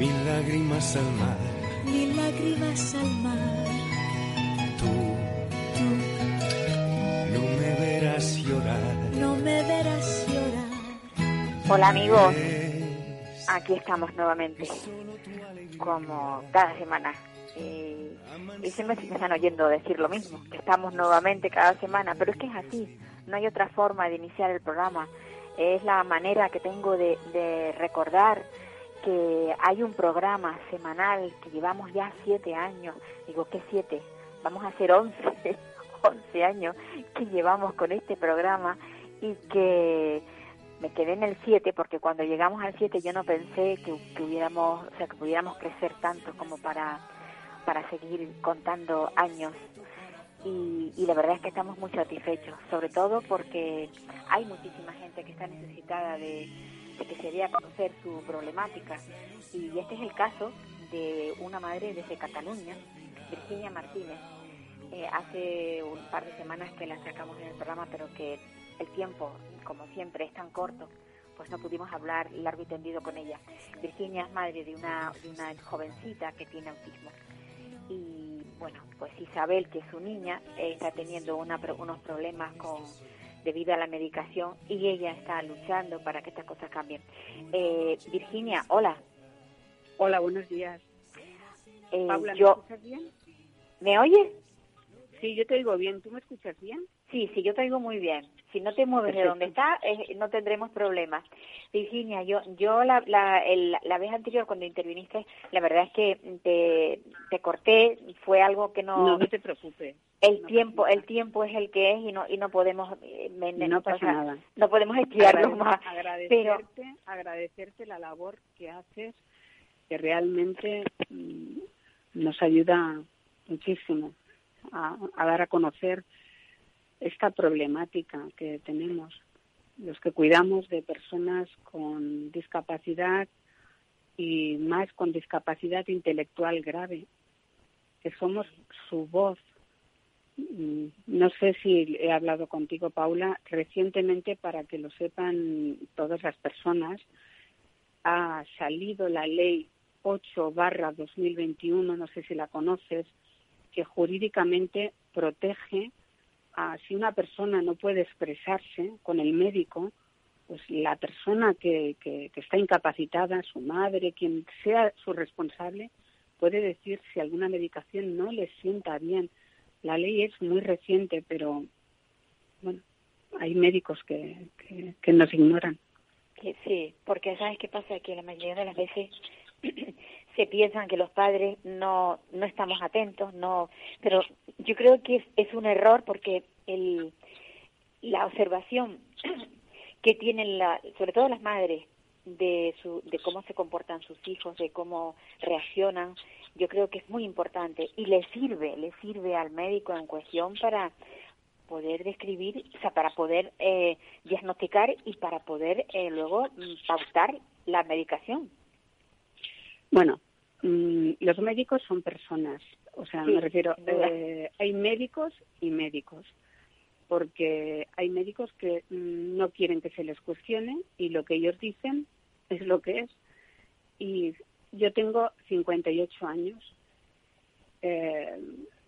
mil lágrimas al mar. mil lágrimas al mar. Tú Tú no me verás llorar. no me verás llorar. Hola amigos, aquí estamos nuevamente, como cada semana. Y, y siempre se me están oyendo decir lo mismo, que estamos nuevamente cada semana, pero es que es así, no hay otra forma de iniciar el programa. Es la manera que tengo de, de recordar que hay un programa semanal que llevamos ya siete años. Digo, ¿qué siete? Vamos a hacer once, once años que llevamos con este programa y que me quedé en el 7 porque cuando llegamos al 7 yo no pensé que, que hubiéramos, o sea, que pudiéramos crecer tanto como para, para seguir contando años. Y, y la verdad es que estamos muy satisfechos, sobre todo porque hay muchísima gente que está necesitada de que se dé a conocer su problemática. Y este es el caso de una madre desde Cataluña, Virginia Martínez. Eh, hace un par de semanas que la sacamos en el programa, pero que el tiempo, como siempre, es tan corto, pues no pudimos hablar largo y tendido con ella. Virginia es madre de una, de una jovencita que tiene autismo. Y bueno, pues Isabel, que es su niña, eh, está teniendo una unos problemas con debido a la medicación y ella está luchando para que estas cosas cambien. Eh, Virginia, hola. Hola, buenos días. Eh, Paula, ¿me yo, escuchas bien? ¿Me oyes? Sí, yo te oigo bien. ¿Tú me escuchas bien? Sí, sí, yo te oigo muy bien. Si no te mueves de donde está, eh, no tendremos problemas. Virginia, yo, yo la, la, el- la vez anterior cuando interviniste, la verdad es que te, te corté, fue algo que No, no te preocupes. El no tiempo el tiempo es el que es y no y no podemos eh, me- No pasa o sea, nada. no podemos estirarlo Agrade- más pero agradecerte, agradecerte la labor que haces, que realmente mm, nos ayuda muchísimo a, a dar a conocer esta problemática que tenemos. Los que cuidamos de personas con discapacidad y más con discapacidad intelectual grave, que somos su voz. Mm, No sé si he hablado contigo, Paula, recientemente, para que lo sepan todas las personas, ha salido la ley 8 barra 2021, no sé si la conoces, que jurídicamente protege a si una persona no puede expresarse con el médico, pues la persona que, que, que está incapacitada, su madre, quien sea su responsable, puede decir si alguna medicación no le sienta bien. La ley es muy reciente, pero bueno, hay médicos que, que, nos ignoran. sí porque sabes qué pasa que la mayoría de las veces se piensan que los padres no no estamos atentos no pero yo creo que es, es un error porque el la observación que tienen la, sobre todo las madres de su, de cómo se comportan sus hijos, de cómo reaccionan, yo creo que es muy importante. Y le sirve, le sirve al médico en cuestión para poder describir, o sea, para poder eh, diagnosticar y para poder eh, luego mm, pautar la medicación. Bueno, mm, los médicos son personas, o sea, Sí, me refiero, eh, hay médicos y médicos, porque hay médicos que mm, no quieren que se les cuestione y lo que ellos dicen es lo que es. Y yo tengo 58 años, eh,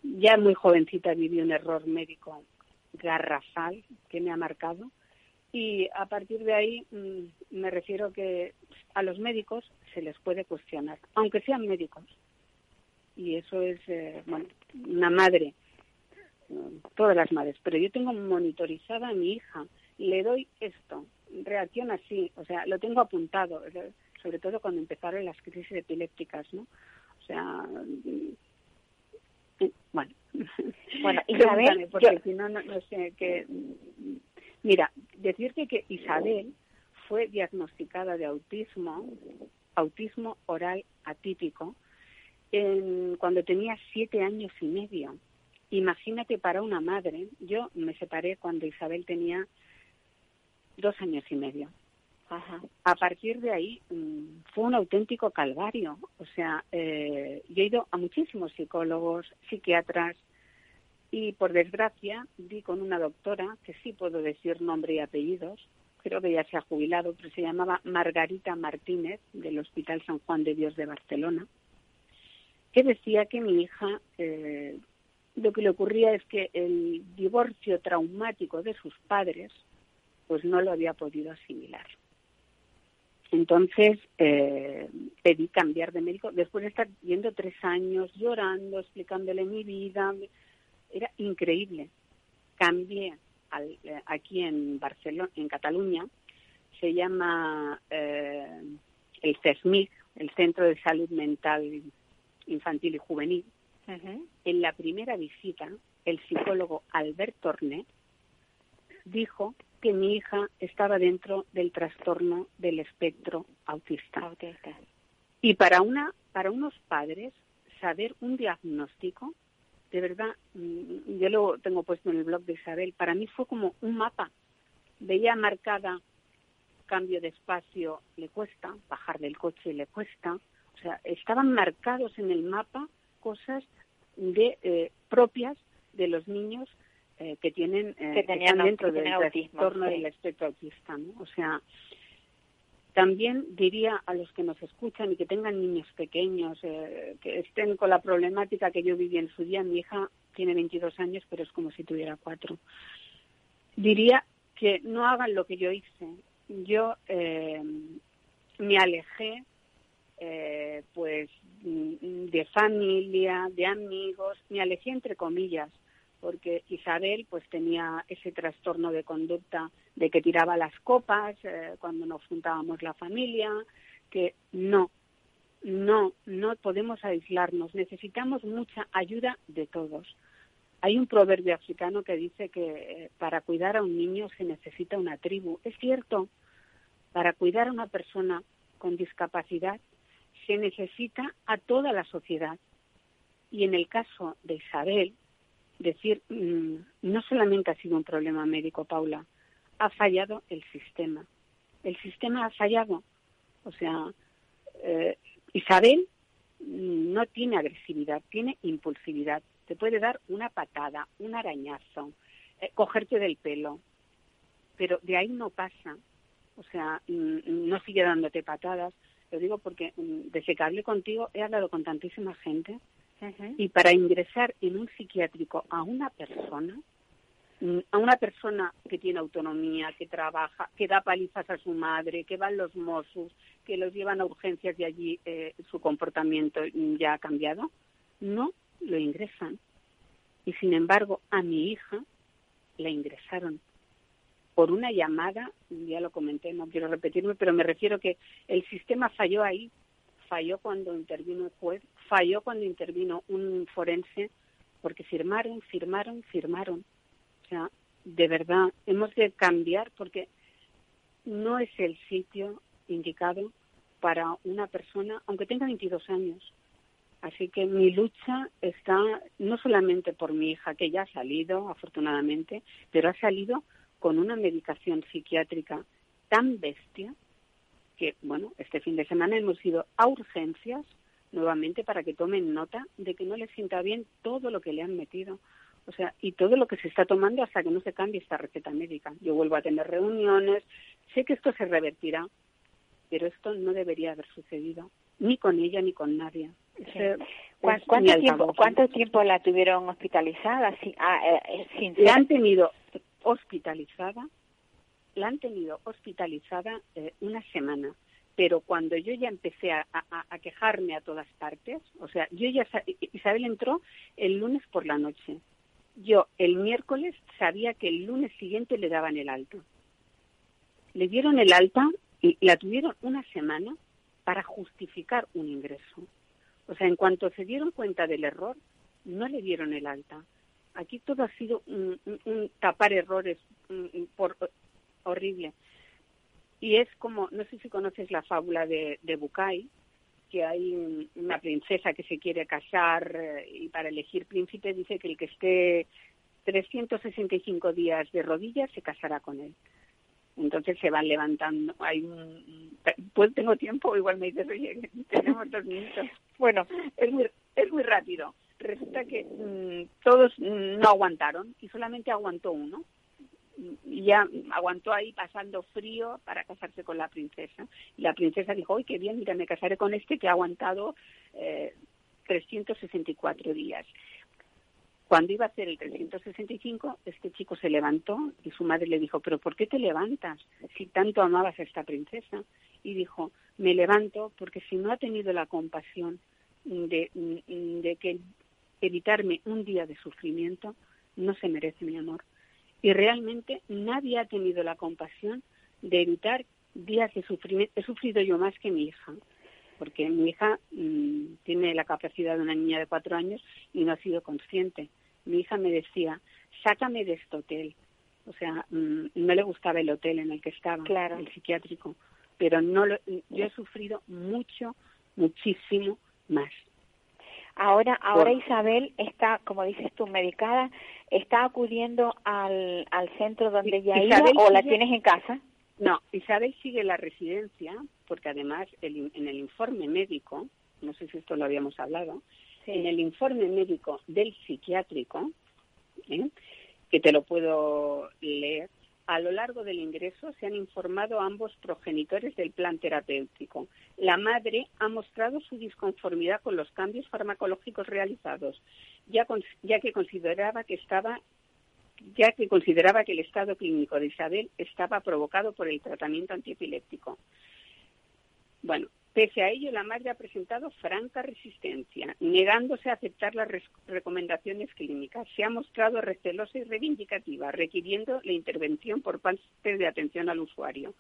ya muy jovencita viví un error médico garrafal que me ha marcado y a partir de ahí mm, me refiero que a los médicos se les puede cuestionar, aunque sean médicos. Y eso es, eh, bueno, una madre, todas las madres, pero yo tengo monitorizada a mi hija, le doy esto, reacciona así, o sea, lo tengo apuntado, sobre todo cuando empezaron las crisis epilépticas, ¿no? O sea, mm, eh, bueno. Bueno, Isabel, porque yo- si no, no, no sé qué. Mira, decirte que Isabel fue diagnosticada de autismo autismo oral atípico en, cuando tenía siete años y medio. Imagínate para una madre, yo me separé cuando Isabel tenía dos años y medio. A partir de ahí mm, fue un auténtico calvario. O sea, eh, yo he ido a muchísimos psicólogos, psiquiatras, y por desgracia di con una doctora, que sí puedo decir nombre y apellidos, creo que ya se ha jubilado, pero se llamaba Margarita Martínez, del Hospital San Juan de Dios de Barcelona, que decía que mi hija eh, lo que le ocurría es que el divorcio traumático de sus padres pues no lo había podido asimilar. Entonces eh, pedí cambiar de médico después de estar yendo tres años llorando, explicándole mi vida, era increíble. Cambié eh, aquí en Barcelona, en Cataluña, se llama eh, el CESMIC, el Centro de Salud Mental Infantil y Juvenil. En la primera visita, el psicólogo Albert Torné dijo que mi hija estaba dentro del trastorno del espectro autista. autista. Y para una para unos padres saber un diagnóstico de verdad, mm, yo lo tengo puesto en el blog de Isabel, para mí fue como un mapa. Veía marcada cambio de espacio, le cuesta, bajar del coche le cuesta. O sea, estaban marcados en el mapa cosas de eh, propias de los niños eh, que tienen eh, que dentro del trastorno del espectro autista, ¿no? O sea, también diría a los que nos escuchan y que tengan niños pequeños, eh, que estén con la problemática que yo viví en su día, mi hija tiene 22 años, pero es como si tuviera cuatro. Diría que no hagan lo que yo hice. Yo eh, me alejé, eh, pues, de familia, de amigos, me alejé entre comillas, porque Isabel pues tenía ese trastorno de conducta de que tiraba las copas eh, cuando nos juntábamos la familia, que no, no, no podemos aislarnos, necesitamos mucha ayuda de todos. Hay un proverbio africano que dice que eh, para cuidar a un niño se necesita una tribu. Es cierto, para cuidar a una persona con discapacidad se necesita a toda la sociedad. Y en el caso de Isabel, decir, mm, no solamente ha sido un problema médico, Paula, ha fallado el sistema. El sistema ha fallado. O sea, eh, Isabel mm, no tiene agresividad, tiene impulsividad. Te puede dar una patada, un arañazo, eh, cogerte del pelo, pero de ahí no pasa. O sea, mm, no sigue dándote patadas. Lo digo porque desde que hablé contigo he hablado con tantísima gente y para ingresar en un psiquiátrico a una persona, mm, a una persona que tiene autonomía, que trabaja, que da palizas a su madre, que van los Mossos, que los llevan a urgencias y allí eh, su comportamiento ya ha cambiado, no lo ingresan. Y sin embargo, a mi hija la ingresaron por una llamada, ya lo comenté, no quiero repetirme, pero me refiero que el sistema falló ahí falló cuando intervino el juez, falló cuando intervino un forense, porque firmaron, firmaron, firmaron. O sea, de verdad, hemos de cambiar porque no es el sitio indicado para una persona, aunque tenga 22 años. Así que mi lucha está no solamente por mi hija, que ya ha salido, afortunadamente, pero ha salido con una medicación psiquiátrica tan bestia que, bueno, este fin de semana hemos ido a urgencias nuevamente para que tomen nota de que no les sienta bien todo lo que le han metido. O sea, y todo lo que se está tomando hasta que no se cambie esta receta médica. Yo vuelvo a tener reuniones, sé que esto se revertirá, pero esto no debería haber sucedido, ni con ella ni con nadie. ¿Cuánto, tiempo, ¿Cuánto tiempo la tuvieron hospitalizada? Ah, eh, sin La han tenido hospitalizada la han tenido hospitalizada eh, una semana, pero cuando yo ya empecé a, quejarme a todas partes, o sea, yo ya Isabel entró el lunes por la noche. Yo el miércoles sabía que el lunes siguiente le daban el alto. Le dieron el alta y la tuvieron una semana para justificar un ingreso. O sea, en cuanto se dieron cuenta del error, no le dieron el alta. Aquí todo ha sido un, tapar errores por horrible. y es como, no sé si conoces la fábula de, de Bucay, que hay una princesa que se quiere casar eh, y para elegir príncipe dice que el que esté 365 días de rodillas se casará con él. Entonces se van levantando. Hay un, pues tengo tiempo, igual me dices, oye, tenemos dos minutos. Bueno, es muy, es muy rápido. Resulta que mm, todos no aguantaron y solamente aguantó uno. Y ya aguantó ahí pasando frío para casarse con la princesa. Y la princesa dijo, ¡ay, qué bien! Mira, me casaré con este que ha aguantado eh, 364 días. Cuando iba a hacer el 365, este chico se levantó y su madre le dijo, pero ¿por qué te levantas si tanto amabas a esta princesa? Y dijo, me levanto porque si no ha tenido la compasión de, de que evitarme un día de sufrimiento, no se merece mi amor. Y realmente nadie ha tenido la compasión de evitar días de sufrimiento. He sufrido yo más que mi hija, porque mi hija mmm, tiene la capacidad de una niña de cuatro años y no ha sido consciente mi hija me decía, sácame de este hotel. O sea, mmm, no le gustaba el hotel en el que estaba, claro. el psiquiátrico, pero no lo, yo he sufrido mucho, muchísimo más. Ahora, ahora. Isabel está, como dices tú, medicada, está acudiendo al, al centro donde Isabel iba o la tienes en casa. No, Isabel sigue la residencia porque además el, en el informe médico, no sé si esto lo habíamos hablado, sí. en el informe médico del psiquiátrico, ¿eh? que te lo puedo leer, a lo largo del ingreso se han informado ambos progenitores del plan terapéutico. La madre ha mostrado su disconformidad con los cambios farmacológicos realizados, ya, ya que consideraba que estaba ya que consideraba que el estado clínico de Isabel estaba provocado por el tratamiento antiepiléptico. Bueno, Pese a ello, la madre ha presentado franca resistencia, negándose a aceptar las recomendaciones clínicas. Se ha mostrado recelosa y reivindicativa, requiriendo la intervención por parte de atención al usuario,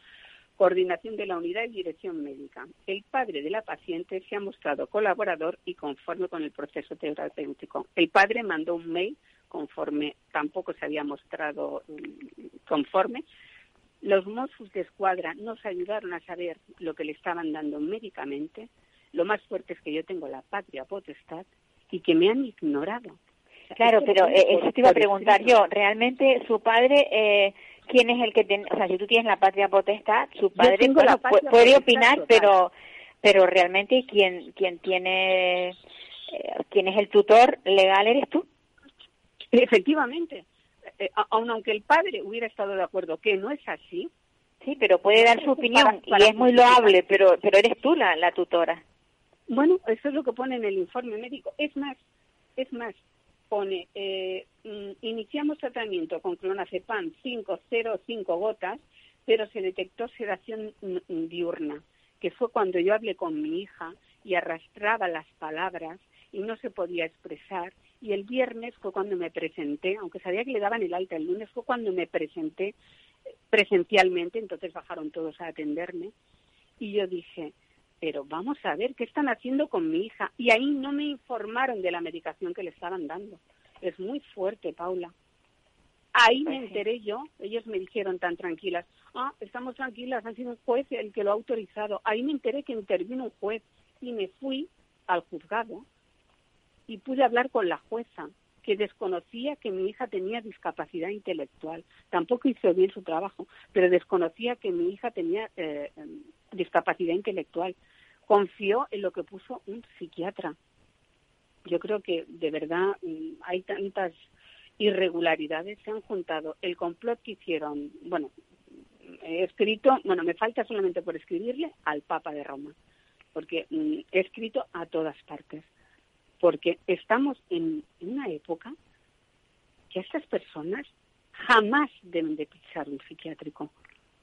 coordinación de la unidad y dirección médica. El padre de la paciente se ha mostrado colaborador y conforme con el proceso terapéutico. El padre mandó un mail conforme tampoco se había mostrado mm, conforme, los Mossos de Escuadra nos ayudaron a saber lo que le estaban dando médicamente. Lo más fuerte es que yo tengo la patria potestad y que me han ignorado. Claro, es que pero eh, eso te iba a preguntar yo. ¿Realmente su padre, eh, quién es el que tiene, o sea, si tú tienes la patria potestad, su padre bueno, puede, puede opinar, total. pero pero realmente quien quien tiene eh, quién es el tutor legal eres tú. Efectivamente, eh, aun aunque el padre hubiera estado de acuerdo que no es así. Sí, pero puede dar su opinión para, para y es muy loable, pero, pero eres tú la, la tutora. Bueno, eso es lo que pone en el informe médico. Es más, es más, pone, eh, mm, iniciamos tratamiento con clonazepam 505 gotas, pero se detectó sedación diurna, que fue cuando yo hablé con mi hija y arrastraba las palabras y no se podía expresar y el viernes fue cuando me presenté, aunque sabía que le daban el alta, el lunes fue cuando me presenté presencialmente, entonces bajaron todos a atenderme y yo dije, pero vamos a ver qué están haciendo con mi hija. Y ahí no me informaron de la medicación que le estaban dando. Es muy fuerte, Paula. Ahí me enteré yo, ellos me dijeron tan tranquilas, ah, estamos tranquilas, ha sido un juez el que lo ha autorizado. Ahí me enteré que intervino un juez y me fui al juzgado y pude hablar con la jueza, que desconocía que mi hija tenía discapacidad intelectual. Tampoco hizo bien su trabajo, pero desconocía que mi hija tenía eh, discapacidad intelectual. Confió en lo que puso un psiquiatra. Yo creo que de verdad mm, hay tantas irregularidades, se han juntado el complot que hicieron, bueno, he escrito, bueno, me falta solamente por escribirle al Papa de Roma, porque mm, he escrito a todas partes porque estamos en una época que estas personas jamás deben de pisar un psiquiátrico.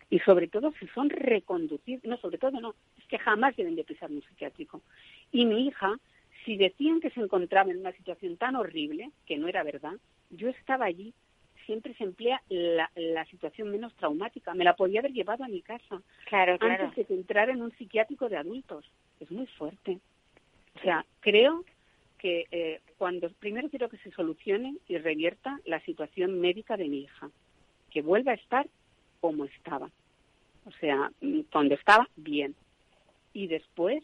Y sobre todo si son reconducidos, no, sobre todo no, es que jamás deben de pisar un psiquiátrico. Y mi hija, si decían que se encontraba en una situación tan horrible, que no era verdad, yo estaba allí, siempre se emplea la, la situación menos traumática. Me la podía haber llevado a mi casa claro, claro. antes de que entrara en un psiquiátrico de adultos. Es muy fuerte. O sea, creo que eh, cuando primero quiero que se solucione y revierta la situación médica de mi hija, que vuelva a estar como estaba. O sea, mm, cuando estaba bien. Y después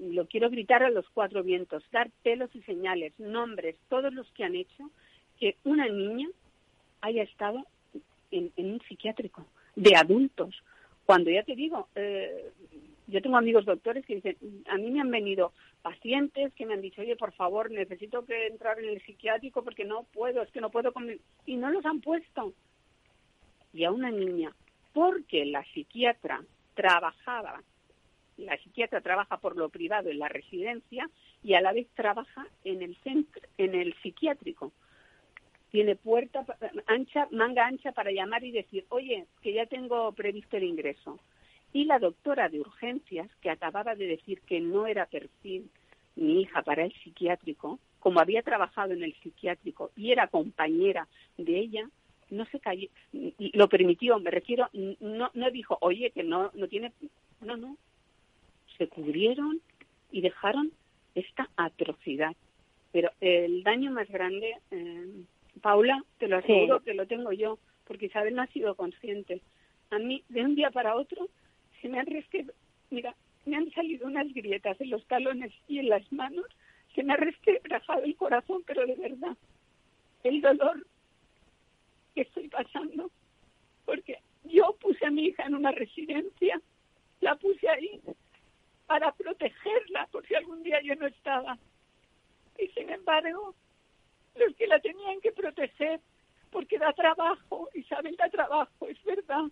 lo quiero gritar a los cuatro vientos, dar pelos y señales, nombres, todos los que han hecho que una niña haya estado en, un psiquiátrico de adultos. Cuando ya te digo, eh, yo tengo amigos doctores que dicen, a mí me han venido pacientes que me han dicho, oye, por favor, necesito que entrar en el psiquiátrico porque no puedo, es que no puedo comer. Y no los han puesto. Y a una niña, porque la psiquiatra trabajaba, la psiquiatra trabaja por lo privado en la residencia y a la vez trabaja en el centro, en el psiquiátrico tiene puerta ancha, manga ancha para llamar y decir, oye, que ya tengo previsto el ingreso. Y la doctora de urgencias, que acababa de decir que no era perfil mi hija para el psiquiátrico, como había trabajado en el psiquiátrico y era compañera de ella, no se cayó, lo permitió, me refiero, no, no dijo, oye, que no, no tiene, no, no, se cubrieron y dejaron esta atrocidad. Pero el daño más grande eh, Paula, te lo aseguro que lo tengo yo, porque Isabel no ha sido consciente. A mí, de un día para otro, se me han mira, me han salido unas grietas en los talones y en las manos, se me ha resquebrajado el corazón, pero de verdad, el dolor que estoy pasando, porque yo puse a mi hija en una residencia, la puse ahí para protegerla por si algún día yo no estaba. Y sin embargo, los que la tenían que proteger, porque da trabajo, Isabel da trabajo, es verdad.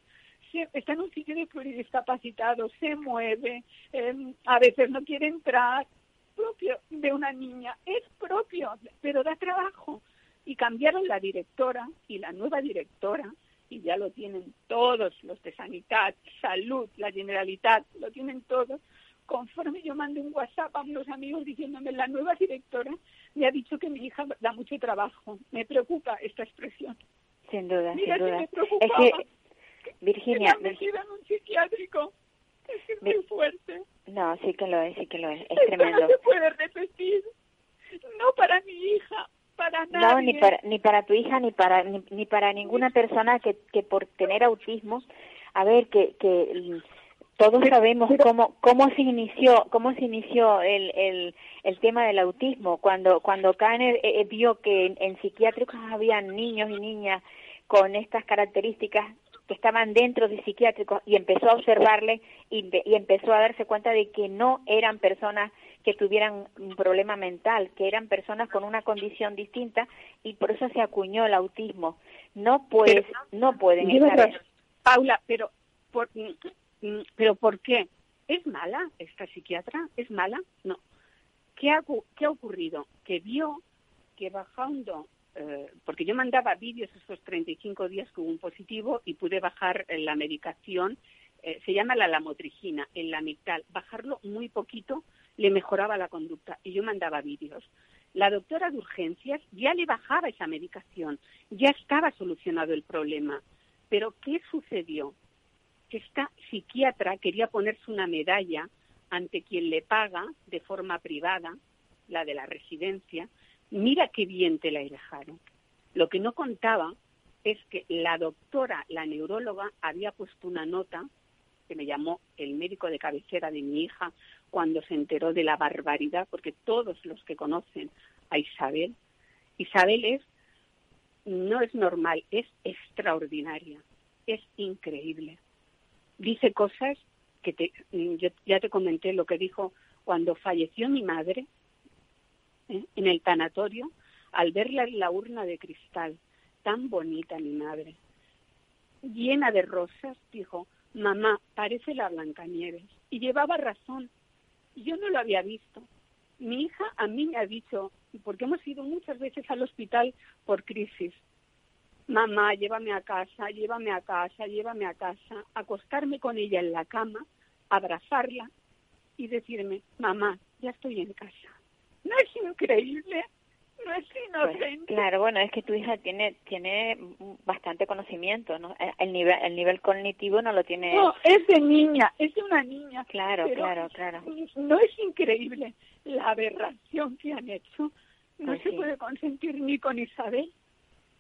Está en un sitio de pluridiscapacitado, se mueve, em, a veces no quiere entrar, propio de una niña, es propio, pero da trabajo. Y cambiaron la directora y la nueva directora, y ya lo tienen todos los de Sanidad, Salud, la Generalitat, lo tienen todos, conforme yo mandé un WhatsApp a unos amigos diciéndome la nueva directora me ha dicho que mi hija da mucho trabajo. Me preocupa esta expresión. Sin duda, Mira, sin duda. me preocupaba. Es que, Virginia... Que en un psiquiátrico. Es muy fuerte. No, sí que lo es, sí que lo es. Es Esto tremendo. no se puede repetir. No para mi hija, para nadie. No, ni para, ni para tu hija, ni para, ni, ni para ninguna persona que, que por tener autismo, a ver, que, que todos sabemos cómo cómo se inició cómo se inició el, el, el tema del autismo cuando cuando Kanner eh, eh, vio que en, psiquiátricos había niños y niñas con estas características que estaban dentro de psiquiátricos y empezó a observarle y, y empezó a darse cuenta de que no eran personas que tuvieran un problema mental, que eran personas con una condición distinta y por eso se acuñó el autismo. No pues no pueden estar. Paula, pero por, Mm, ¿Pero por qué? ¿Es mala esta psiquiatra? ¿Es mala? No. ¿Qué ha, qué ha ocurrido? Que vio que bajando, eh, porque yo mandaba vídeos esos 35 días con un positivo y pude bajar la medicación, eh, se llama la lamotrigina, en la mitad. Bajarlo muy poquito le mejoraba la conducta y yo mandaba vídeos. La doctora de urgencias ya le bajaba esa medicación, ya estaba solucionado el problema. Pero ¿qué sucedió? esta psiquiatra quería ponerse una medalla ante quien le paga de forma privada, la de la residencia, mira qué bien te la he dejado. Lo que no contaba es que la doctora, la neuróloga, había puesto una nota que me llamó el médico de cabecera de mi hija cuando se enteró de la barbaridad, porque todos los que conocen a Isabel, Isabel es, no es normal, es extraordinaria, es increíble dice cosas que te, yo ya te comenté lo que dijo cuando falleció mi madre en el tanatorio, al verla en la urna de cristal, tan bonita mi madre, llena de rosas, dijo, mamá, parece la Blancanieves. Y llevaba razón, yo no lo había visto. Mi hija a mí me ha dicho, porque hemos ido muchas veces al hospital por crisis, mamá, llévame a casa, llévame a casa, llévame a casa, acostarme con ella en la cama, abrazarla y decirme, mamá, ya estoy en casa. ¿No es increíble? No es pues, inocente. claro, bueno, es que tu hija tiene tiene bastante conocimiento, ¿no? Eh, el nivel el nivel cognitivo no lo tiene. No, es de niña, es de una niña. Claro, claro, claro. No es increíble la aberración que han hecho. No pues se puede consentir ni con Isabel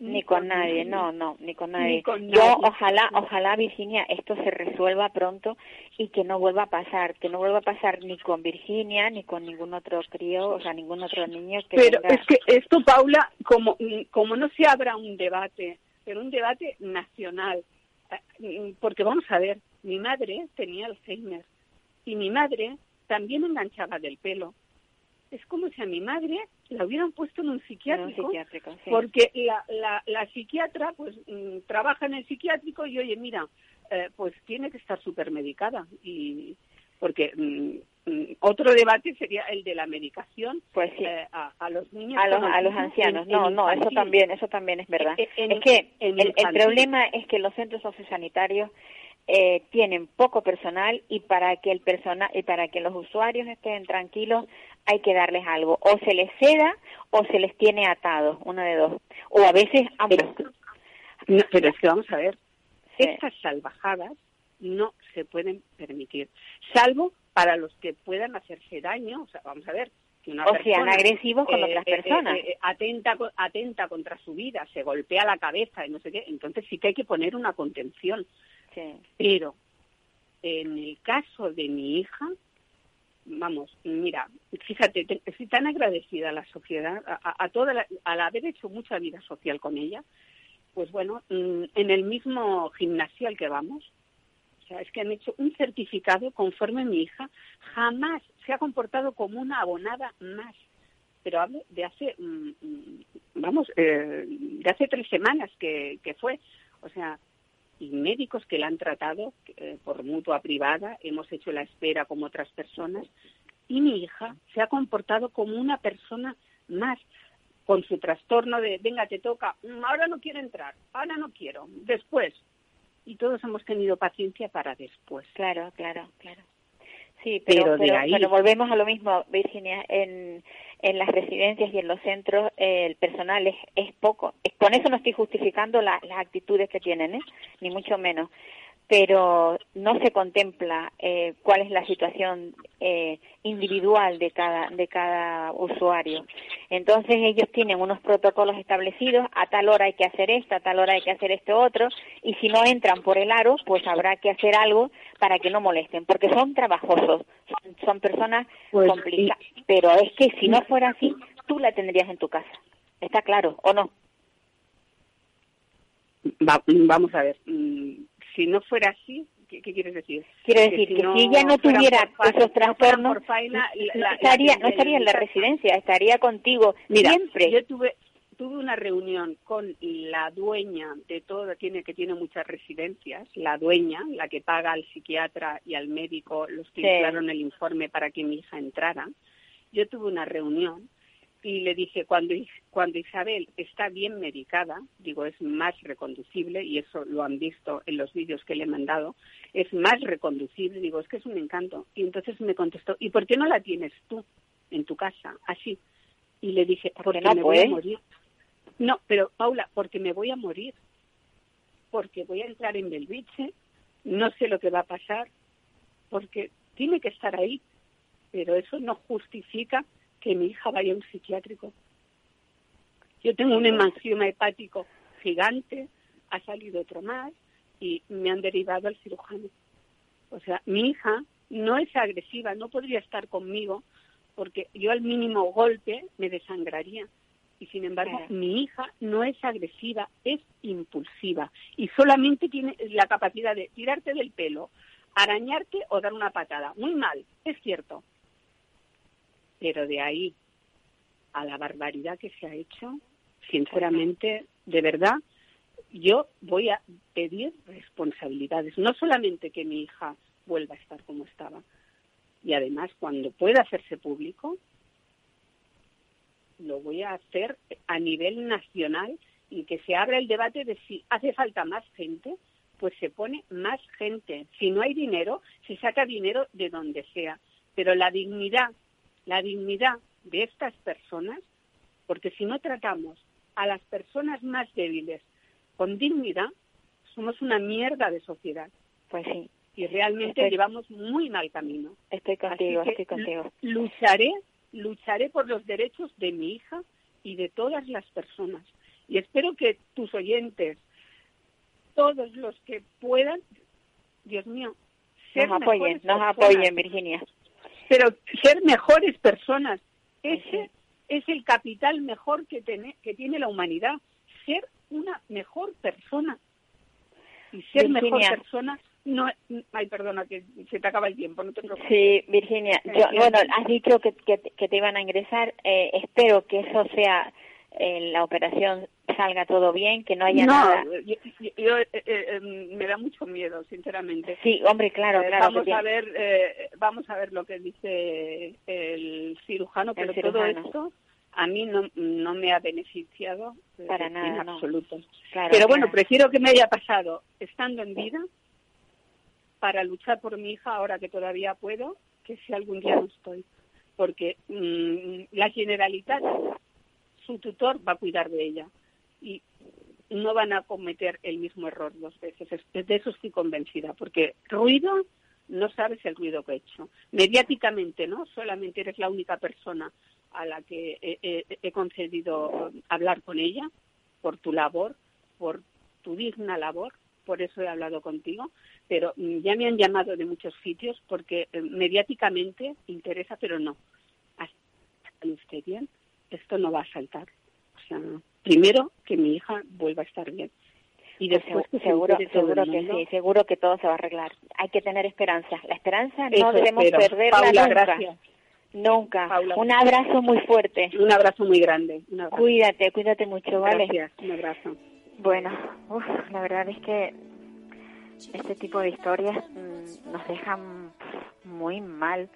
Ni con nadie, no, no, ni con nadie. Yo ojalá, ojalá Virginia, esto se resuelva pronto y que no vuelva a pasar, que no vuelva a pasar ni con Virginia ni con ningún otro crío, o sea, ningún otro niño que Pero es que esto, Paula, como, como no se abra un debate, pero un debate nacional, eh, porque vamos a ver, mi madre tenía Alzheimer y mi madre también enganchaba del pelo. Es como si a mi madre la hubieran puesto en un psiquiátrico, porque la, la, la, psiquiatra pues mm, trabaja en el psiquiátrico y oye, mira, eh, pues tiene que estar supermedicada y porque mm, mm, otro debate sería el de la medicación pues eh, a, los niños a los, a los ancianos. no no eso también eso también es verdad. Es que el, el, problema es que los centros sociosanitarios eh, tienen poco personal y para que el personal y para que los usuarios estén tranquilos hay que darles algo. O se les ceda o se les tiene atados una de dos. O a veces ambos. Pero, es que vamos a ver estas salvajadas no se pueden permitir salvo para los que puedan hacerse daño. O sea vamos a ver que una o sean agresivos con otras eh, eh, personas. atenta atenta contra su vida se golpea la cabeza y no sé qué entonces sí que hay que poner una contención pero en el caso de mi hija, vamos, mira, fíjate, estoy tan agradecida a la sociedad, a, toda al haber hecho mucha vida social con ella, pues bueno, mm, en el mismo gimnasio al que vamos, o sea, es que han hecho un certificado conforme mi hija jamás se ha comportado como una abonada más. Pero hablo de hace, mm, mm, vamos, eh, de hace tres semanas que fue. O sea, y médicos que la han tratado eh, por mutua privada, hemos hecho la espera como otras personas, y mi hija se ha comportado como una persona más con su trastorno de, venga, te toca, mm, ahora no quiero entrar, ahora no quiero, después. Y todos hemos tenido paciencia para después. Claro, claro, claro. Sí, pero, pero, volvemos a lo mismo, Virginia, en, en las residencias y en los centros eh, el personal es, es poco. Con eso no estoy justificando las actitudes que tienen, ¿eh? ni mucho menos pero no se contempla eh, cuál es la situación eh, individual de cada de cada usuario. Entonces ellos tienen unos protocolos establecidos, a tal hora hay que hacer esto, a tal hora hay que hacer esto otro, y si no entran por el aro, pues habrá que hacer algo para que no molesten, porque son trabajosos, son, personas pues, complicadas. Pero es que si no fuera así, tú la tendrías en tu casa. ¿Está claro o no? vamos a ver. Si no fuera así, ¿qué, quieres decir? Quiero decir que, si, ella no tuviera esos trastornos, no, estaría, no estaría en la residencia, estaría contigo siempre. Yo tuve tuve una reunión con la dueña de todo, tiene que tiene muchas residencias, la dueña, la que paga al psiquiatra y al médico los que sí. el informe para que mi hija entrara. Yo tuve una reunión y le dije, cuando, cuando Isabel está bien medicada, digo, es más reconducible, y eso lo han visto en los vídeos que le he mandado, es más reconducible, digo, es que es un encanto. Y entonces me contestó, ¿y por qué no la tienes tú en tu casa, así? Y le dije, porque me voy a morir. No, pero Paula, porque me voy a morir, porque voy a entrar en Belviche, no sé lo que va a pasar, porque tiene que estar ahí, pero eso no justifica que mi hija vaya a un psiquiátrico. Yo tengo un hemangioma hepático gigante, ha salido otro más y me han derivado al cirujano. O sea, mi hija no es agresiva, no podría estar conmigo porque yo al mínimo golpe me desangraría. Y sin embargo, mi hija no es agresiva, es impulsiva y solamente tiene la capacidad de tirarte del pelo, arañarte o dar una patada. Muy mal, es cierto, pero de ahí a la barbaridad que se ha hecho, sinceramente, de verdad, yo voy a pedir responsabilidades. No solamente que mi hija vuelva a estar como estaba, y además cuando pueda hacerse público, lo voy a hacer a nivel nacional y que se abra el debate de si hace falta más gente, pues se pone más gente. Si no hay dinero, se saca dinero de donde sea. Pero la dignidad la dignidad de estas personas, porque si no tratamos a las personas más débiles con dignidad, somos una mierda de sociedad. Pues sí. Y realmente llevamos muy mal camino. Estoy contigo, estoy contigo. Lucharé, lucharé por los derechos de mi hija y de todas las personas. Y espero que tus oyentes, todos los que puedan, Dios mío, nos apoyen, nos apoyen, Virginia. Pero ser mejores personas, ese es. el capital mejor que, que tiene la humanidad, ser una mejor persona. Y ser mejor persona no ay perdona que se te acaba el tiempo no te preocupes. Sí Virginia yo, bueno has dicho que, que, te iban a ingresar eh, espero que eso sea eh, la operación salga todo bien que no haya nada. yo, yo eh, em, me da mucho miedo sinceramente. Sí hombre claro claro vamos a ver vamos a ver lo que dice el cirujano pero todo esto a mí no, no me ha beneficiado Para nada, en absoluto. Pero bueno, prefiero que me haya pasado estando en vida para luchar por mi hija ahora que todavía puedo, que si algún día no estoy. Porque mm, la Generalitat, su tutor va a cuidar de ella y no van a cometer el mismo error dos veces. De eso estoy convencida, porque ruido no sabes el ruido que he hecho. Mediáticamente, ¿no? Solamente eres la única persona a la que he concedido hablar con ella por tu labor, por tu digna labor, por eso he hablado contigo, pero ya me han llamado de muchos sitios porque eh, mediáticamente interesa, pero no. ¿Está usted bien? Esto no va a saltar. O sea, primero que mi hija vuelva a estar bien. Y pues después seguro, seguro que sí, seguro que todo se va a arreglar. Hay que tener esperanza. La esperanza no debemos perderla nunca. Gracias. Nunca. un abrazo muy fuerte. Un abrazo muy grande. Cuídate, cuídate mucho, ¿vale? Gracias, un abrazo. Bueno, la verdad es que este tipo de historias mm, nos dejan muy mal,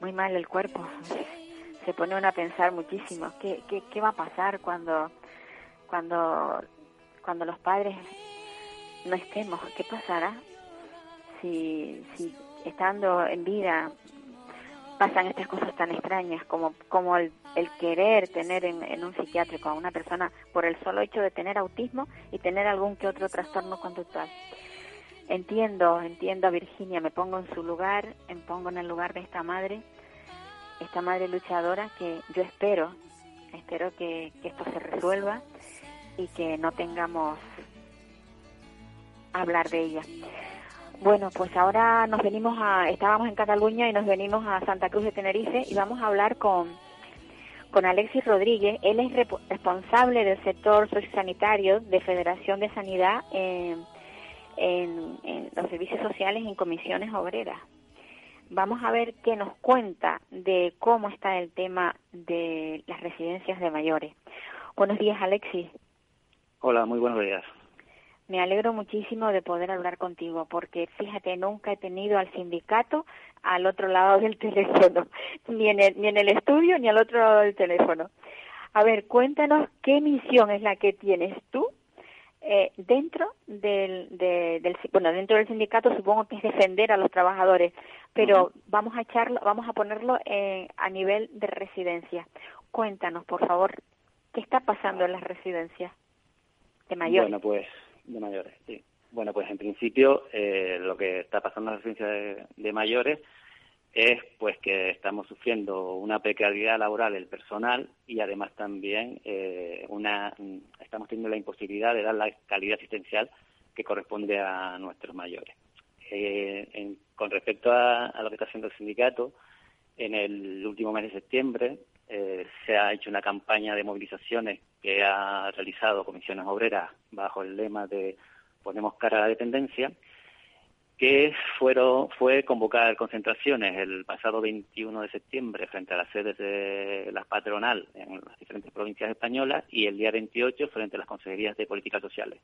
muy mal el cuerpo. Se pone a pensar muchísimo. ¿Qué, qué, qué va a pasar cuando, cuando, cuando los padres no estemos? ¿Qué pasará si, si estando en vida pasan estas cosas tan extrañas como, como el, querer tener en, un psiquiátrico a una persona por el solo hecho de tener autismo y tener algún que otro trastorno conductual. Entiendo, entiendo a Virginia, me pongo en su lugar, me pongo en el lugar de esta madre, esta madre luchadora que yo espero, espero que, esto se resuelva y que no tengamos hablar de ella. Bueno, pues ahora nos venimos a, estábamos en Cataluña y nos venimos a Santa Cruz de Tenerife y vamos a hablar con, con Alexis Rodríguez. Él es responsable del sector sociosanitario de Federación de Sanidad en, en, los servicios sociales en comisiones obreras. Vamos a ver qué nos cuenta de cómo está el tema de las residencias de mayores. Buenos días, Alexis. Hola, muy buenos días. Me alegro muchísimo de poder hablar contigo porque fíjate, nunca he tenido al sindicato al otro lado del teléfono, ni en el, ni en el estudio ni al otro lado del teléfono. A ver, cuéntanos qué misión es la que tienes tú eh, dentro del, del bueno dentro del sindicato supongo que es defender a los trabajadores pero vamos a echarlo vamos a ponerlo eh, a nivel de residencia. Cuéntanos por favor qué está pasando en las residencias de mayores bueno pues de mayores, sí. Bueno, pues en principio eh, lo que está pasando en la residencia de, mayores es pues que estamos sufriendo una precariedad laboral del personal y además también eh, una estamos teniendo la imposibilidad de dar la calidad asistencial que corresponde a nuestros mayores. Eh, con respecto a, lo que está haciendo el sindicato, en el último mes de septiembre se ha hecho una campaña de movilizaciones que ha realizado Comisiones Obreras bajo el lema de Ponemos cara a la dependencia, que fueron, fue convocar concentraciones el pasado 21 de septiembre frente a las sedes de la patronal en las diferentes provincias españolas y el día 28 frente a las consejerías de políticas sociales,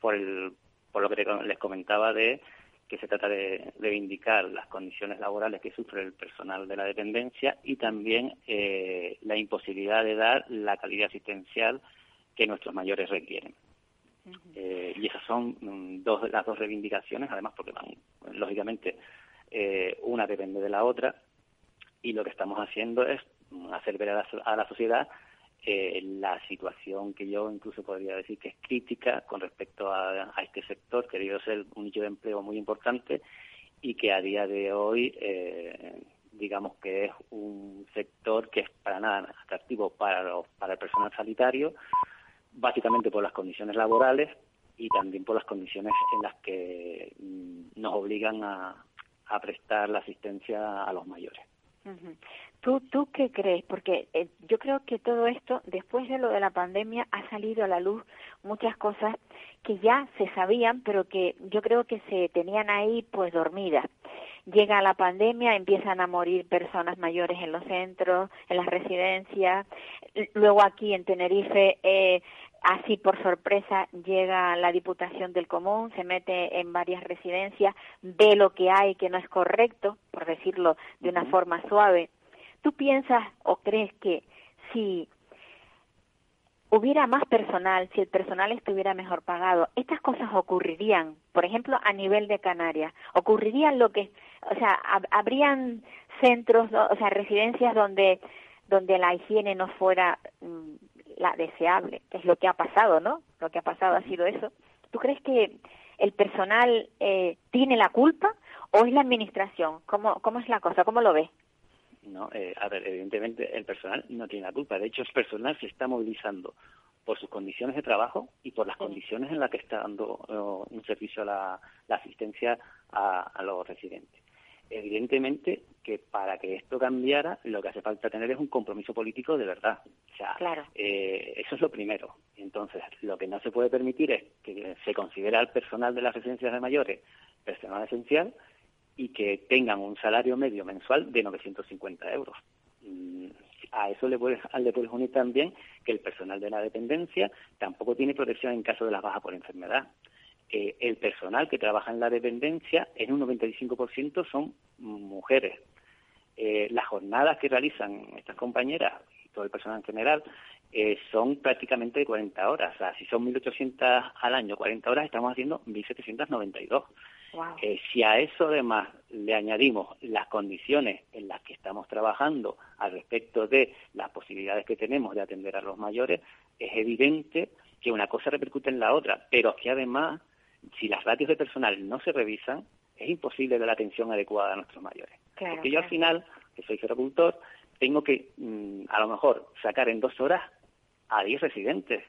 por, el, por lo que les comentaba de que se trata de reivindicar las condiciones laborales que sufre el personal de la dependencia y también eh, la imposibilidad de dar la calidad asistencial que nuestros mayores requieren. Eh, y esas son mm, dos, las dos reivindicaciones, además porque van, lógicamente, eh, una depende de la otra, y lo que estamos haciendo es mm, hacer ver a la, sociedad eh, la situación que yo incluso podría decir que es crítica con respecto a, este sector, que debe ser un nicho de empleo muy importante y que a día de hoy, digamos que es un sector que es para nada atractivo para, para el personal sanitario, básicamente por las condiciones laborales y también por las condiciones en las que mm, nos obligan a, prestar la asistencia a los mayores. ¿Tú, ¿Tú qué crees? Porque eh, yo creo que todo esto, después de lo de la pandemia, ha salido a la luz muchas cosas que ya se sabían, pero que yo creo que se tenían ahí pues dormidas. Llega la pandemia, empiezan a morir personas mayores en los centros, en las residencias. Luego aquí en Tenerife eh, Así por sorpresa llega la Diputación del Común, se mete en varias residencias, ve lo que hay que no es correcto, por decirlo de una forma suave. ¿Tú piensas o crees que si hubiera más personal, si el personal estuviera mejor pagado, estas cosas ocurrirían, por ejemplo, a nivel de Canarias, ocurrirían lo que, o sea, habrían centros, o sea, residencias donde donde la higiene no fuera mm, la deseable, que es lo que ha pasado, ¿no? Lo que ha pasado ha sido eso. ¿Tú crees que el personal eh, tiene la culpa o es la administración? ¿Cómo, cómo es la cosa? ¿Cómo lo ves? No, eh, a ver, evidentemente el personal no tiene la culpa. De hecho, el personal se está movilizando por sus condiciones de trabajo y por las condiciones en las que está dando eh, un servicio a la, asistencia a, los residentes evidentemente que para que esto cambiara lo que hace falta tener es un compromiso político de verdad. O sea, eh, eso es lo primero. Entonces, lo que no se puede permitir es que se considere al personal de las residencias de mayores personal esencial y que tengan un salario medio mensual de 950 euros. Mm, a eso le puedes, le puedes unir también que el personal de la dependencia tampoco tiene protección en caso de las bajas por enfermedad el personal que trabaja en la dependencia en un 95% son mujeres. Eh, las jornadas que realizan estas compañeras y todo el personal en general eh, son prácticamente de 40 horas. O sea, si son 1.800 al año, 40 horas, estamos haciendo 1.792. Eh, si a eso además le añadimos las condiciones en las que estamos trabajando al respecto de las posibilidades que tenemos de atender a los mayores, es evidente que una cosa repercute en la otra, pero que además si las ratios de personal no se revisan, es imposible dar la atención adecuada a nuestros mayores. Porque yo al final, que soy gerocultor, tengo que mm, a lo mejor sacar en dos horas a 10 residentes.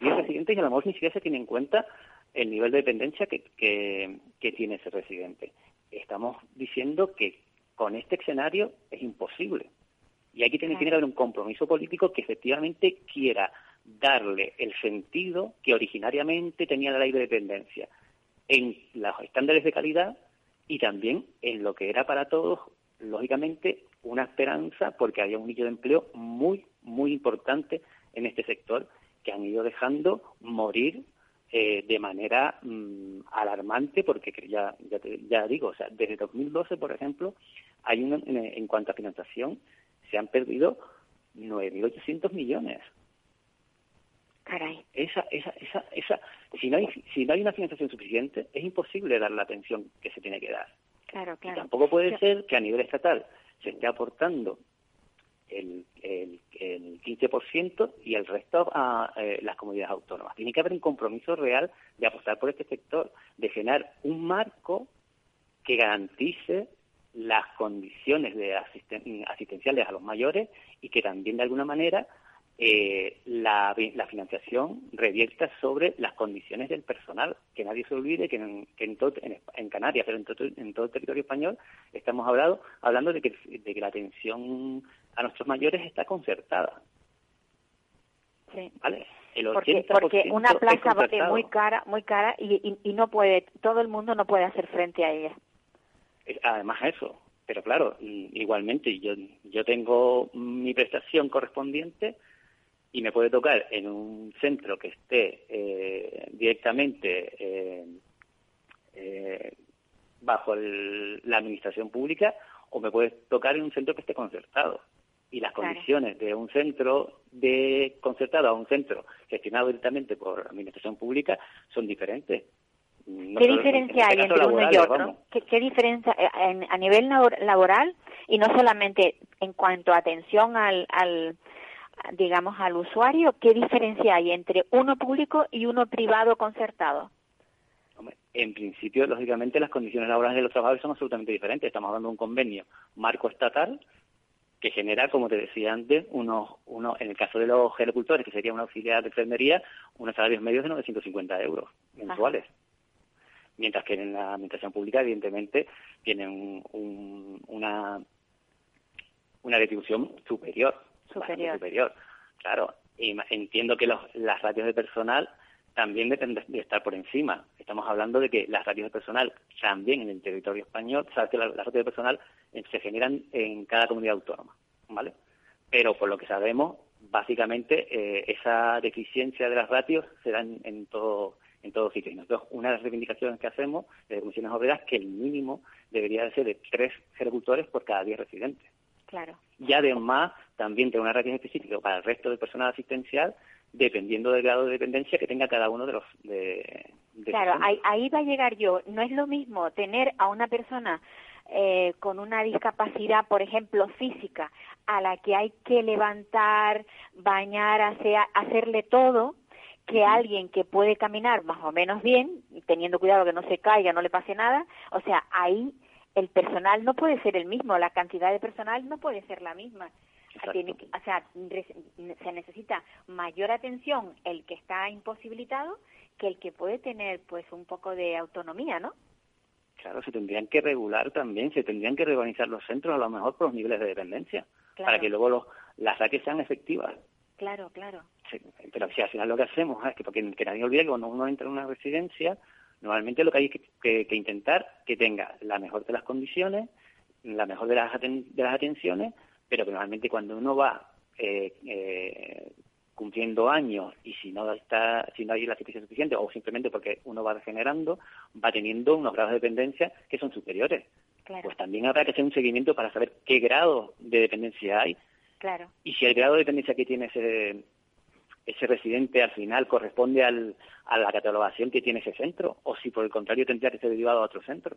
10 residentes y a lo mejor ni siquiera se tiene en cuenta el nivel de dependencia que, que, tiene ese residente. Estamos diciendo que con este escenario es imposible. Y aquí tiene, tiene que haber un compromiso político que efectivamente quiera darle el sentido que originariamente tenía la ley de dependencia en los estándares de calidad y también en lo que era para todos, lógicamente, una esperanza porque había un nicho de empleo muy, muy importante en este sector que han ido dejando morir eh, de manera mm, alarmante porque ya, ya, digo, o sea, desde 2012, por ejemplo, hay una, en cuanto a financiación, se han perdido 9.800 millones esa, esa, esa, esa, si no hay, si no hay una financiación suficiente, es imposible dar la atención que se tiene que dar. Claro, claro. Y tampoco puede ser que a nivel estatal se esté aportando el, el, el 15% y el resto a eh, las comunidades autónomas. Tiene que haber un compromiso real de apostar por este sector, de generar un marco que garantice las condiciones de asistenciales a los mayores y que también de alguna manera eh, la, financiación revierta sobre las condiciones del personal. Que nadie se olvide que en, en, Canarias, pero en todo, en todo, el territorio español, estamos hablando, hablando de, que, de que la atención a nuestros mayores está concertada. Sí. ¿Vale? porque, porque una plaza vale muy cara, muy cara y, y, no puede, todo el mundo no puede hacer frente a ella. Además eso, pero claro, igualmente yo, yo tengo mi prestación correspondiente y me puede tocar en un centro que esté eh, directamente eh, eh, bajo la administración pública o me puede tocar en un centro que esté concertado. Y las condiciones de un centro de concertado a un centro gestionado directamente por la administración pública son diferentes. ¿Qué diferencia hay entre uno y otro? ¿Qué, diferencia a nivel laboral y no solamente en cuanto a atención al, al digamos, al usuario, ¿qué diferencia hay entre uno público y uno privado concertado? En principio, lógicamente, las condiciones laborales de los trabajadores son absolutamente diferentes. Estamos hablando de un convenio marco estatal que genera, como te decía antes, unos, unos, en el caso de los gerocultores, que sería una auxiliar de enfermería, unos salarios medios de 950 euros mensuales. Mientras que en la administración pública, evidentemente, tienen un, una, una retribución superior. Superior. superior. Claro, y entiendo que los, las ratios de personal también deben de estar por encima. Estamos hablando de que las ratios de personal también en el territorio español, sabes que las, ratios de personal eh, se generan en cada comunidad autónoma, ¿vale? Pero por lo que sabemos, básicamente eh, esa deficiencia de las ratios se da en, todo en todos sitios. Nosotros, una de las reivindicaciones que hacemos desde Comisiones Obreras es que el mínimo debería de ser de tres agricultores por cada diez residentes. Claro. Y además, también tener una ratio específica para el resto del personal asistencial dependiendo del grado de dependencia que tenga cada uno de los de, claro ahí, ahí, va a llegar yo. No es lo mismo tener a una persona eh, con una discapacidad por ejemplo física a la que hay que levantar bañar hacer, hacerle todo que alguien que puede caminar más o menos bien teniendo cuidado que no se caiga no le pase nada. O sea ahí el personal no puede ser el mismo la cantidad de personal no puede ser la misma o sea, se necesita mayor atención el que está imposibilitado que el que puede tener pues un poco de autonomía, ¿no? Claro, se tendrían que regular también, se tendrían que reorganizar los centros a lo mejor por los niveles de dependencia, para que luego los, las raquetas sean efectivas. Claro, claro. pero si al final lo que hacemos es que, porque que nadie olvide que cuando uno entra en una residencia, normalmente lo que hay que, que, intentar que tenga la mejor de las condiciones, la mejor de las, de las atenciones pero que normalmente cuando uno va eh, eh, cumpliendo años y si no está si no hay la asistencia suficiente o simplemente porque uno va degenerando va teniendo unos grados de dependencia que son superiores. Pues también habrá que hacer un seguimiento para saber qué grado de dependencia hay. Claro. Y si el grado de dependencia que tiene ese ese residente al final corresponde al, a la catalogación que tiene ese centro o si por el contrario tendría que ser derivado a otro centro.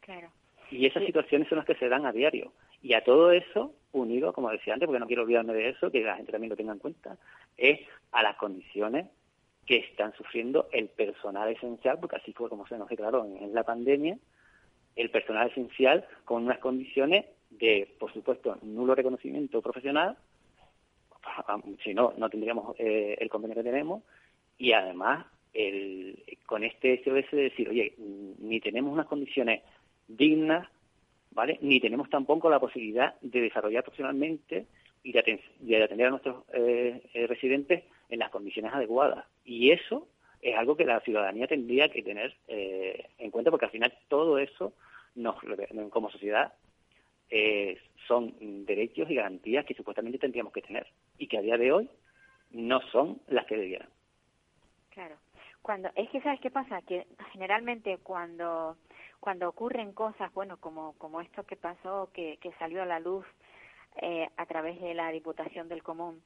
Claro. Y esas situaciones son las que se dan a diario. Y a todo eso, unido, como decía antes, porque no quiero olvidarme de eso, que la gente también lo tenga en cuenta, es a las condiciones que están sufriendo el personal esencial, porque así fue como se nos declaró en la pandemia, el personal esencial con unas condiciones de, por supuesto, nulo reconocimiento profesional, si no, no tendríamos eh, el convenio que tenemos, y además el, con este SOS de decir, oye, ni tenemos unas condiciones dignas, ¿vale? Ni tenemos tampoco la posibilidad de desarrollar profesionalmente y de, atender a nuestros eh, eh, residentes en las condiciones adecuadas. Y eso es algo que la ciudadanía tendría que tener eh, en cuenta porque al final todo eso nos, como sociedad son derechos y garantías que supuestamente tendríamos que tener y que a día de hoy no son las que debieran. Claro. Cuando es que sabes qué pasa que generalmente cuando cuando ocurren cosas, bueno, como, como esto que pasó, que, que salió a la luz eh, a través de la Diputación del Común,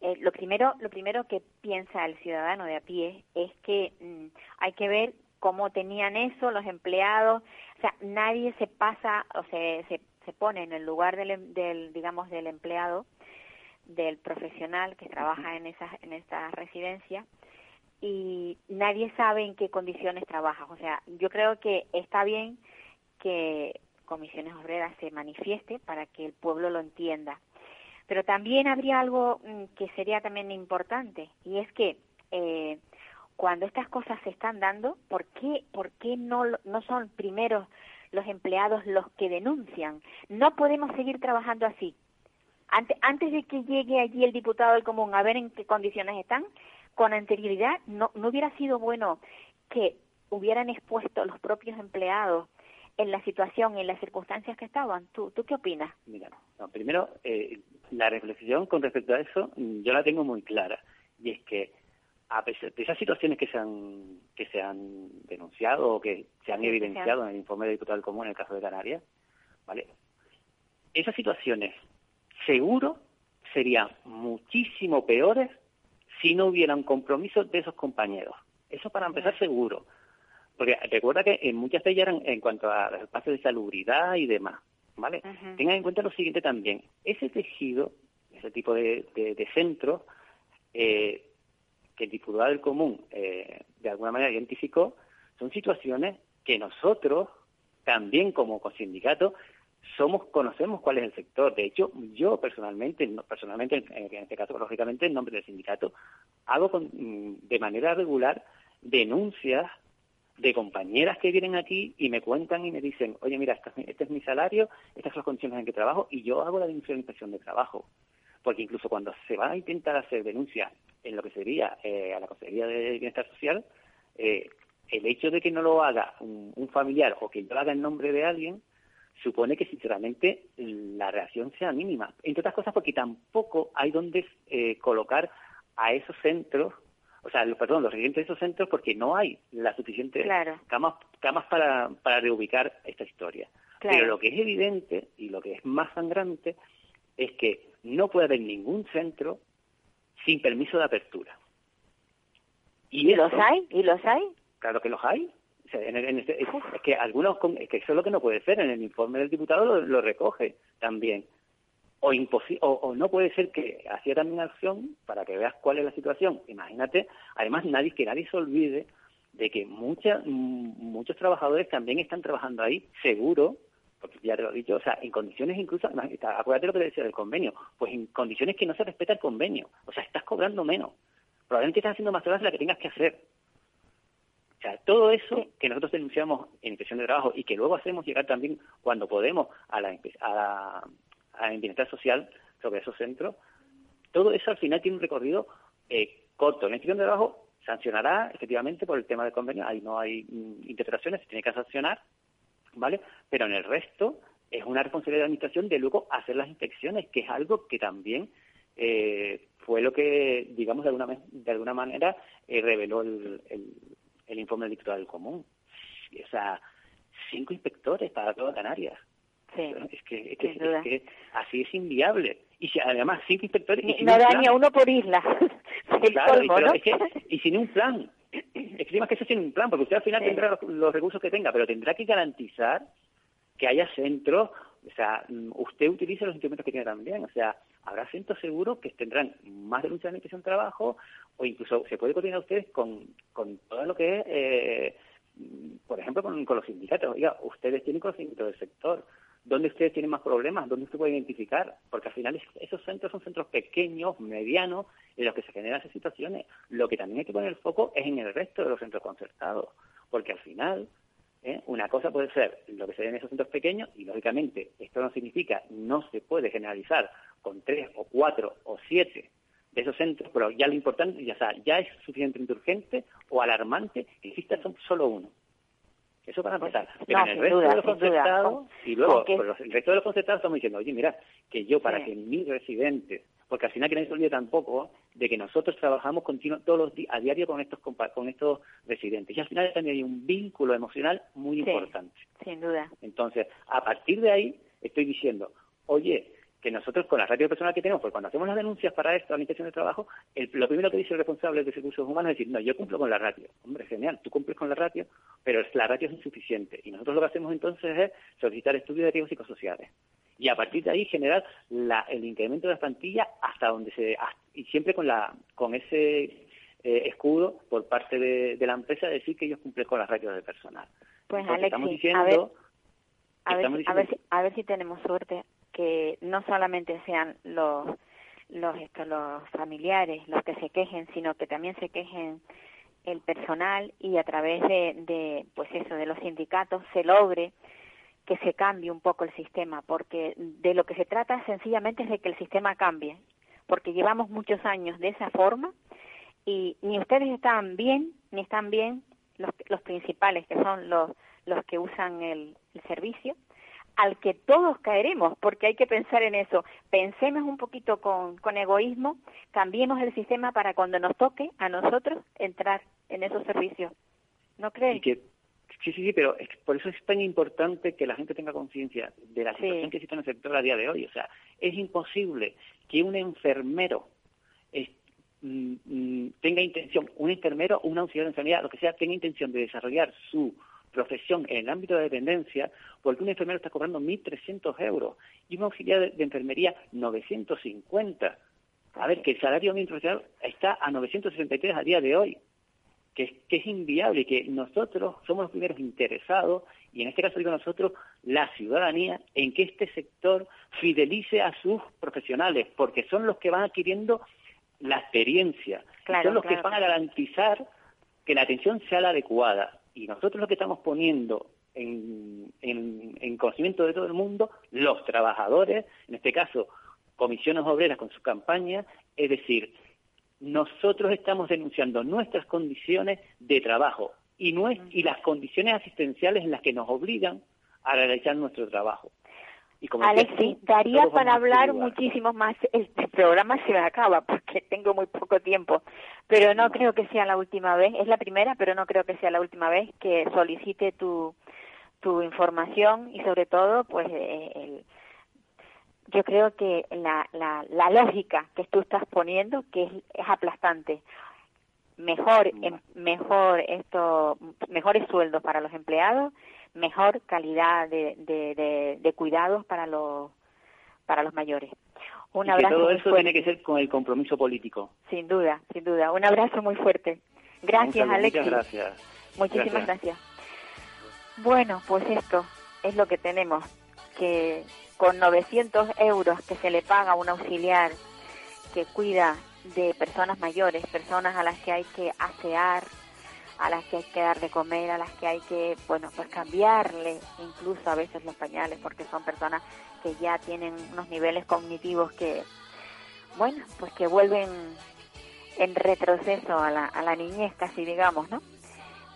eh, lo, primero, lo primero que piensa el ciudadano de a pie es que mm, hay que ver cómo tenían eso los empleados, o sea, nadie se pasa o se, se, se pone en el lugar del, del, digamos, del empleado, del profesional que trabaja en esas en esta residencia y nadie sabe en qué condiciones trabaja. O sea, yo creo que está bien que Comisiones Obreras se manifieste para que el pueblo lo entienda. Pero también habría algo mm, que sería también importante y es que eh, cuando estas cosas se están dando, ¿por qué, por qué no, no son primero los empleados los que denuncian? No podemos seguir trabajando así. Antes, antes de que llegue allí el diputado del común a ver en qué condiciones están, con anterioridad no, no hubiera sido bueno que hubieran expuesto los propios empleados en la situación, en las circunstancias que estaban. ¿Tú, tú qué opinas? Mira, primero, eh, la reflexión con respecto a eso yo la tengo muy clara. Y es que a pesar de esas situaciones que se han, que se han denunciado o que se han evidenciado en el informe de diputado del común en el caso de Canarias, ¿vale? Esas situaciones seguro serían muchísimo peores si no hubiera un compromiso de esos compañeros. Eso para empezar seguro. Porque recuerda que en muchas de ellas eran en cuanto a los espacios de salubridad y demás. ¿Vale? Tengan en cuenta lo siguiente también. Ese tejido, ese tipo de, de, centros, eh, que el diputado del común eh, de alguna manera identificó, son situaciones que nosotros, también como sindicato, somos conocemos cuál es el sector. De hecho, yo personalmente, personalmente en, este caso, lógicamente, en nombre del sindicato, hago mm, de manera regular denuncias de compañeras que vienen aquí y me cuentan y me dicen, oye, mira, este es mi salario, estas son las condiciones en que trabajo, y yo hago la denuncia de inspección de trabajo. Porque incluso cuando se va a intentar hacer denuncia en lo que sería eh, a la Consejería de Bienestar Social, eh, el hecho de que no lo haga un, familiar o que lo haga en nombre de alguien, supone que sinceramente la reacción sea mínima. Entre otras cosas porque tampoco hay donde eh, colocar a esos centros, o sea, perdón, los residentes de esos centros porque no hay la suficiente camas, camas para, para reubicar esta historia. Pero lo que es evidente y lo que es más sangrante es que no puede haber ningún centro sin permiso de apertura. ¿Y, los hay? ¿Y los hay? Claro que los hay. Este, es, que algunos, es que eso es lo que no puede ser. En el informe del diputado lo, recoge también. O, o, no puede ser que hacía también acción para que veas cuál es la situación. Imagínate, además nadie que nadie se olvide de que mucha, muchos trabajadores también están trabajando ahí, seguro, porque ya te lo he dicho, o sea, en condiciones incluso, acuérdate lo que te decía del convenio, pues en condiciones que no se respeta el convenio, o sea, estás cobrando menos, probablemente estás haciendo más horas de la que tengas que hacer. O sea, todo eso que nosotros denunciamos en inspección de trabajo y que luego hacemos llegar también cuando podemos a la, a la, a social sobre esos centros, todo eso al final tiene un recorrido eh, corto. La inspección de trabajo sancionará efectivamente por el tema del convenio, ahí no hay mm, interpretaciones, se tiene que sancionar, ¿vale? Pero en el resto es una responsabilidad de la Administración de luego hacer las inspecciones, que es algo que también eh, fue lo que, digamos, de alguna, de alguna manera eh, reveló el, el, informe del diputado del común. O sea, cinco inspectores para toda Canarias. Sí, es, que, es, que, así es inviable. Y si, además, cinco inspectores... Y no daña uno por isla. claro, y, que, y sin un plan. Es que que eso tiene un plan, porque usted al final tendrá los, recursos que tenga, pero tendrá que garantizar que haya centros, o sea, mm, usted utilice los instrumentos que tiene también, o sea, habrá centros seguros que tendrán más denuncias de inspección de trabajo o incluso se puede coordinar ustedes con, con todo lo que es, eh, por ejemplo, con, con, los sindicatos. Oiga, ustedes tienen conocimiento del sector, ¿dónde ustedes tienen más problemas? ¿Dónde usted puede identificar? Porque al final esos centros son centros pequeños, medianos, en los que se generan esas situaciones. Lo que también hay que poner el foco es en el resto de los centros concertados, porque al final ¿eh? una cosa puede ser lo que se ve en esos centros pequeños y lógicamente esto no significa, no se puede generalizar con tres o cuatro o siete de esos centros, pero ya lo importante, ya, ya es suficientemente urgente o alarmante que exista solo uno. Eso para empezar. Pero en el resto de los concertados, y luego el resto de los concertados estamos diciendo, oye, mira, que yo para que mis residentes porque al final que nadie se olvide tampoco de que nosotros trabajamos continuo, todos los días, a diario con estos con estos residentes y al final también hay un vínculo emocional muy importante. Sin duda. Entonces, a partir de ahí estoy diciendo, oye, que nosotros con la ratio personal que tenemos, porque cuando hacemos las denuncias para esto, a la inspección de trabajo, lo primero que dice el responsable de recursos humanos es decir, no, yo cumplo con la ratio. Hombre, genial, tú cumples con la ratio, pero la ratio es insuficiente. Y nosotros lo que hacemos entonces es solicitar estudios de riesgos psicosociales y a partir de ahí generar el incremento de la plantilla hasta donde se y siempre con la con ese eh, escudo por parte de, la empresa decir que ellos cumplen con las ratios de personal. Pues Alexi, estamos diciendo, a ver, a ver, si, a ver si tenemos suerte que no solamente sean los los los familiares los que se quejen, sino que también se quejen el personal y a través de, de pues eso de los sindicatos se logre que se cambie un poco el sistema, porque de lo que se trata sencillamente es de que el sistema cambie, porque llevamos muchos años de esa forma y ni ustedes están bien, ni están bien los, los principales, que son los, los que usan el, servicio, al que todos caeremos, porque hay que pensar en eso. Pensemos un poquito con, con egoísmo, cambiemos el sistema para cuando nos toque a nosotros entrar en esos servicios. ¿No creen? Sí, sí, sí, pero por eso es tan importante que la gente tenga conciencia de la situación que existe en el sector a día de hoy. O sea, es imposible que un enfermero mm, mm, tenga intención, un enfermero un auxiliar de enfermedad, lo que sea, tenga intención de desarrollar su profesión en el ámbito de dependencia, porque un enfermero está cobrando 1.300 euros y un auxiliar de, enfermería 950. A ver, que el salario mínimo está a 963 a día de hoy que, es inviable y que nosotros somos los primeros interesados y en este caso digo nosotros, la ciudadanía, en que este sector fidelice a sus profesionales, porque son los que van adquiriendo la experiencia, son los que van a garantizar que la atención sea la adecuada. Y nosotros lo que estamos poniendo en, en, conocimiento de todo el mundo, los trabajadores, en este caso comisiones obreras con su campaña, es decir, nosotros estamos denunciando nuestras condiciones de trabajo y, no es, y las condiciones asistenciales en las que nos obligan a realizar nuestro trabajo. Y como Alexis, daría para hablar muchísimo más. El, programa se me acaba porque tengo muy poco tiempo, pero no, creo que sea la última vez. Es la primera, pero no creo que sea la última vez que solicite tu, tu información y sobre todo, pues, eh, el, yo creo que la, la, la lógica que tú estás poniendo, que es, es aplastante. Mejor, em, mejor esto, mejores sueldos para los empleados, mejor calidad de, de, de, cuidados para los para los mayores. Un abrazo. todo eso tiene que ser con el compromiso político. Sin duda, sin duda. Un abrazo muy fuerte. Gracias, Alex. Muchas gracias. Muchísimas gracias. Bueno, pues esto es lo que tenemos, que con 900 euros que se le paga a un auxiliar que cuida de personas mayores, personas a las que hay que asear, a las que hay que dar de comer, a las que hay que, bueno, pues cambiarle incluso a veces los pañales, porque son personas que ya tienen unos niveles cognitivos que, bueno, pues que vuelven en retroceso a la, a la niñez casi, digamos, ¿no?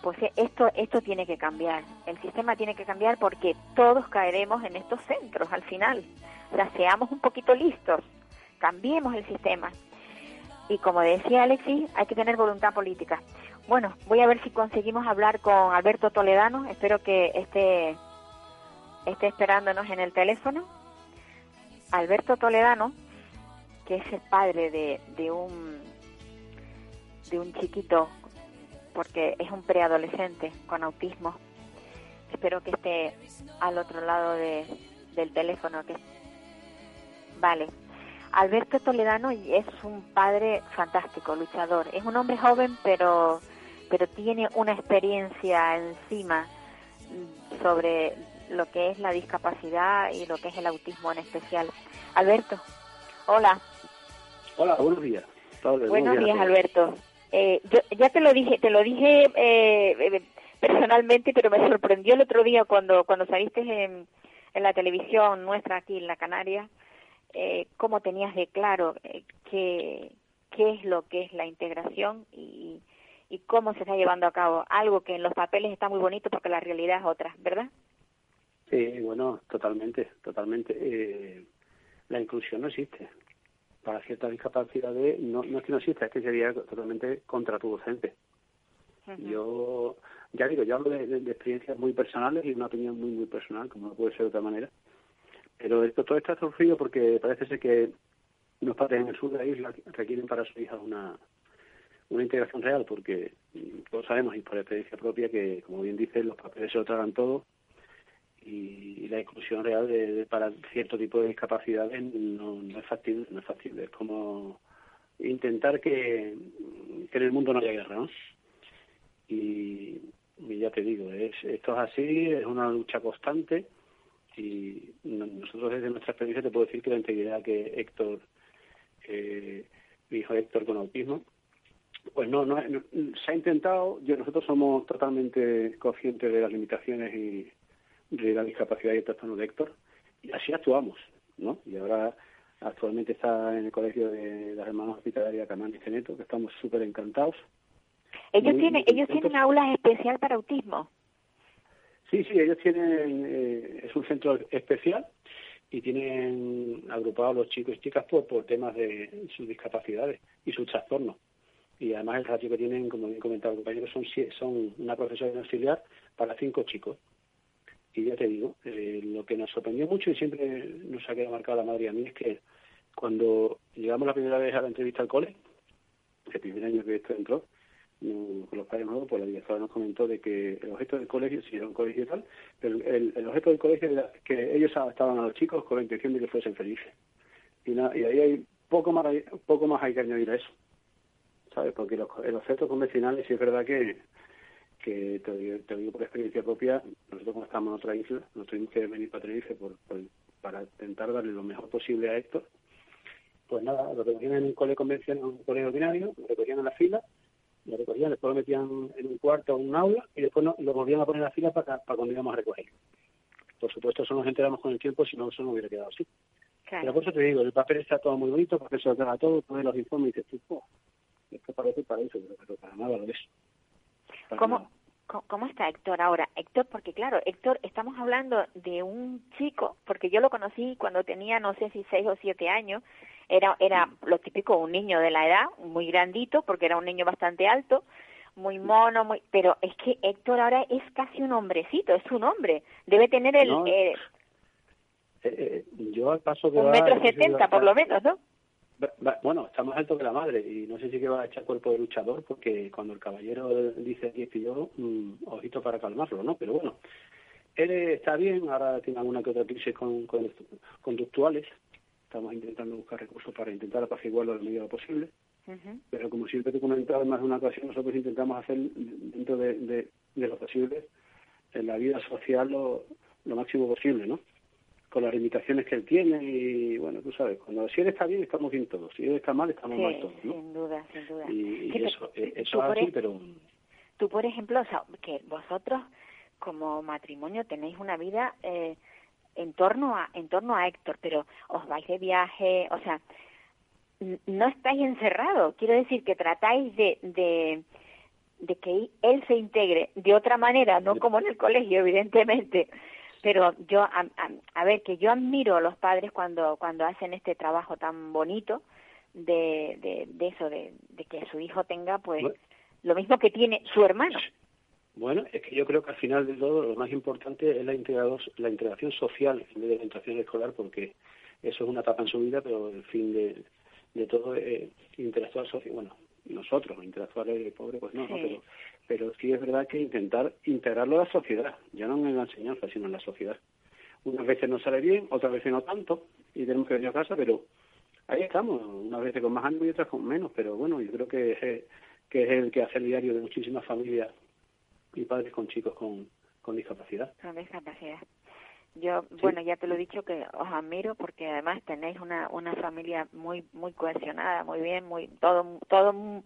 Pues esto, esto tiene que cambiar, el sistema tiene que cambiar porque todos caeremos en estos centros al final. O sea, seamos un poquito listos, cambiemos el sistema. Y como decía Alexis, hay que tener voluntad política. Bueno, voy a ver si conseguimos hablar con Alberto Toledano. Espero que esté, esté esperándonos en el teléfono. Alberto Toledano, que es el padre de, de un de un chiquito, porque es un preadolescente con autismo. Espero que esté al otro lado de, del teléfono. Que... Vale. Alberto Toledano es un padre fantástico, luchador. Es un hombre joven, pero pero tiene una experiencia encima sobre lo que es la discapacidad y lo que es el autismo en especial. Alberto, hola. Hola, buenos días. buenos, días, Alberto. Eh, yo ya te lo dije, te lo dije eh, eh, personalmente, pero me sorprendió el otro día cuando cuando saliste en, en la televisión nuestra aquí en la Canaria, eh, cómo tenías de claro qué qué es lo que es la integración y, y cómo se está llevando a cabo. Algo que en los papeles está muy bonito porque la realidad es otra, ¿verdad? Sí, bueno, totalmente, totalmente. Eh, la inclusión no existe. Para ciertas discapacidades no, no es que no exista, es que sería totalmente contraproducente. Yo, ya digo, yo hablo de, experiencias muy personales y una opinión muy, muy personal, como no puede ser de otra manera. Pero esto todo está surgido porque parece ser que unos padres en el sur de la isla requieren para su hija una, una integración real, porque todos sabemos y por experiencia propia que, como bien dice, los papeles se lo tragan todo y la inclusión real de, para cierto tipo de discapacidades no, es factible, no es factible. Es como intentar que, en el mundo no haya guerra, ¿no? Y, ya te digo, es, esto es así, es una lucha constante y nosotros desde nuestra experiencia te puedo decir que la integridad que Héctor, eh, mi hijo Héctor con autismo, pues no, no, se ha intentado, yo, nosotros somos totalmente conscientes de las limitaciones y de la discapacidad y el trastorno de Héctor, y así actuamos, ¿no? Y ahora actualmente está en el colegio de las hermanas hospitalarias Camán y Ceneto, que estamos súper encantados. ¿Ellos, tienen, ¿Ellos tienen aulas especial para autismo? Sí, sí, ellos tienen, eh, es un centro especial y tienen agrupados los chicos y chicas por, por temas de sus discapacidades y sus trastornos y además el ratio que tienen, como bien comentado el compañero, son, son una profesora auxiliar para cinco chicos. Y ya te digo, eh, lo que nos sorprendió mucho y siempre nos ha quedado marcado la madre a mí es que cuando llegamos la primera vez a la entrevista al cole, el primer año que esto entró, con los padres nuevos, pues la directora nos comentó de que el objeto del colegio, si era un colegio tal, pero el, objeto del colegio era que ellos estaban a los chicos con la intención de que fuesen felices. Y, y ahí hay poco más, poco más hay que añadir a eso. ¿sabes? Porque los, los centros convencionales sí es verdad que, que te, digo- te digo por experiencia propia, nosotros como estamos en otra isla, nos tuvimos que venir para Tenerife por, para intentar darle lo mejor posible a Héctor. Pues nada, lo recogían en un cole convencional, un colegio ordinario, lo recogían en la fila, lo recogían, después lo metían en un cuarto o un aula y después no- lo volvían a poner en la fila para, para cuando íbamos a recoger. Por supuesto, eso nos enteramos con el tiempo, si no, eso no hubiera quedado así. Pero Claro. por eso te digo, el papel está todo muy bonito, porque se lo traga todo, ves los informes y dices, tú, "Oh, esto parece para eso, pero, pero para nada lo es. Para ¿Cómo, nada. ¿Cómo está Héctor ahora? Héctor, porque claro, Héctor, estamos hablando de un chico, porque yo lo conocí cuando tenía, no sé si seis o siete años, era, era lo típico, un niño de la edad, muy grandito, porque era un niño bastante alto, muy mono, muy, pero es que Héctor ahora es casi un hombrecito, es un hombre, debe tener el, No, eh, Eh, eh, yo al paso que un va, metro setenta por lo menos, ¿no? bueno, está más alto que la madre y no sé si que va a echar cuerpo de luchador porque cuando el caballero dice aquí estoy yo, mm, ojito para calmarlo, ¿no? Pero bueno, él está bien, ahora tiene alguna que otra crisis con, con- conductuales, estamos intentando buscar recursos para intentar apaciguarlo a la medida de posible. Pero como siempre te he comentado en más de una ocasión, nosotros intentamos hacer dentro de, de, de lo posible en la vida social lo, lo máximo posible, ¿no? Con las limitaciones que él tiene y, bueno, tú sabes, cuando si él está bien, estamos bien todos, si él está mal, estamos mal todos, ¿no? sin duda, sin duda. Y, eso, eh, eso es así, e- pero tú, por ejemplo, o sea, que vosotros como matrimonio tenéis una vida eh, en torno a en torno a Héctor, pero os vais de viaje, o sea, no estáis encerrados. Quiero decir que tratáis de, de de que él se integre de otra manera, no como en el colegio, evidentemente. Pero yo, a, a, a ver, que yo admiro a los padres cuando cuando hacen este trabajo tan bonito de, de, de eso, de, de que su hijo tenga, pues, lo mismo que tiene su hermano. Bueno, es que yo creo que al final de todo lo más importante es la, la integración social en vez de la integración escolar, porque eso es una etapa en su vida, pero el fin de, de todo es interactuar social. Bueno, nosotros, interactuar el pobre, pues no, ¿no? Pero, pero sí es verdad que intentar integrarlo a la sociedad, ya no en la enseñanza, sino en la sociedad. Unas veces nos sale bien, otras veces no tanto, y tenemos que venir a casa, pero ahí estamos, unas veces con más ánimo y otras con menos, pero bueno, yo creo que es, que es el que hace el diario de muchísimas familias y padres con chicos con, con discapacidad. Con discapacidad. Yo, bueno, ya te lo he dicho que os admiro porque además tenéis una una familia muy muy cohesionada, muy bien, muy todo todo mm,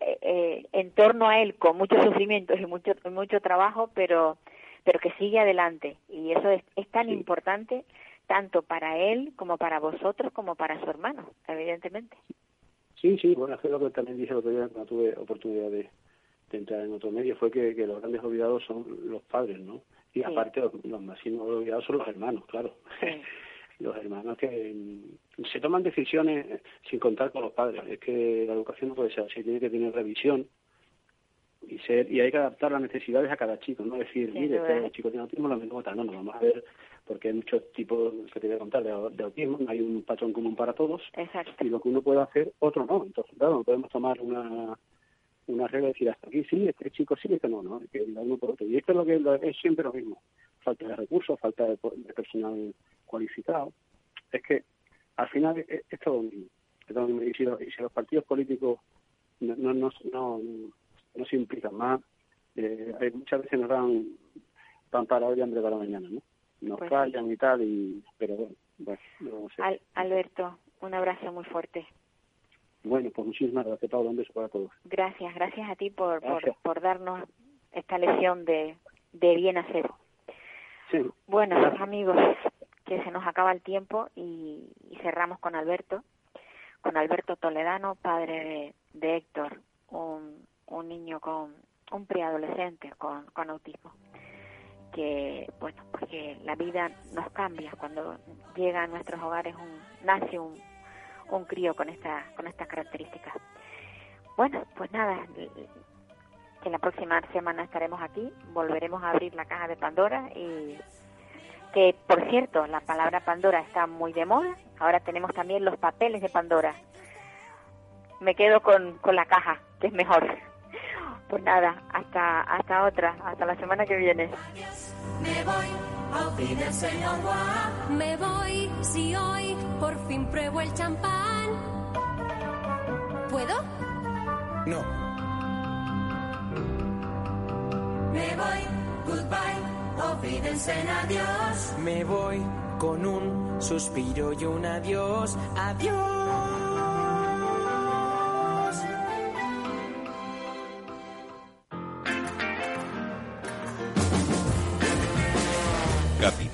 eh, eh, en torno a él con muchos sufrimientos y mucho mucho trabajo, pero pero que sigue adelante y eso es, es tan Sí. importante tanto para él como para vosotros como para su hermano, evidentemente. Sí, sí, bueno, es lo que también dije el otro día cuando tuve oportunidad de, de entrar en otro medio fue que, que los grandes olvidados son los padres, ¿no? Y Sí. aparte los, los máximos olvidados son los hermanos, claro. Sí. los hermanos que mm, se toman decisiones sin contar con los padres. Es que la educación no puede ser así, tiene que tener revisión y ser y hay que adaptar las necesidades a cada chico, no decir, mire, duda. este chico tiene autismo, lo mismo tal, no, no, vamos a ver, porque hay muchos tipos que te voy a contar de, de autismo, no hay un patrón común para todos Exacto. y lo que uno puede hacer, otro no. Entonces, claro, no podemos tomar una, una regla y decir hasta aquí sí, este chico sí, este no, ¿no? Que uno por otro. Y esto es lo que lo- es siempre lo mismo. Falta de recursos, falta de, de personal cualificado. Es que al final es, es todo lo mismo. Es todo lo mismo. Y, si los, y si los partidos políticos no, no, no, no, no se implican más, eh, hay- muchas veces nos dan pan para hoy y hambre para mañana, ¿no? Nos Pues sí. callan y tal, y pero bueno, bueno, no sé. Al- Alberto, un abrazo muy fuerte. Bueno, pues muchísimas gracias, Pablo. Un beso para todos. Gracias, gracias a ti por, por, darnos esta lección de, de bien hacer. Sí. Bueno, amigos, que se nos acaba el tiempo y, y cerramos con Alberto, con Alberto Toledano, padre de, de Héctor, un, un niño con, un preadolescente con, con autismo. Que, bueno, porque la vida nos cambia cuando llega a nuestros hogares un, nace un, un crío con esta, con estas características. Bueno, pues nada, que la próxima semana estaremos aquí, volveremos a abrir la caja de Pandora y que por cierto, la palabra Pandora está muy de moda, ahora tenemos también los papeles de Pandora. Me quedo con, con la caja, que es mejor. Pues nada, hasta hasta otra, hasta la semana que viene. Au fine, señor Juan. Me voy si hoy por fin pruebo el champán. ¿Puedo? No. Me voy, goodbye, olvídense en adiós. Me voy con un suspiro y un adiós, adiós.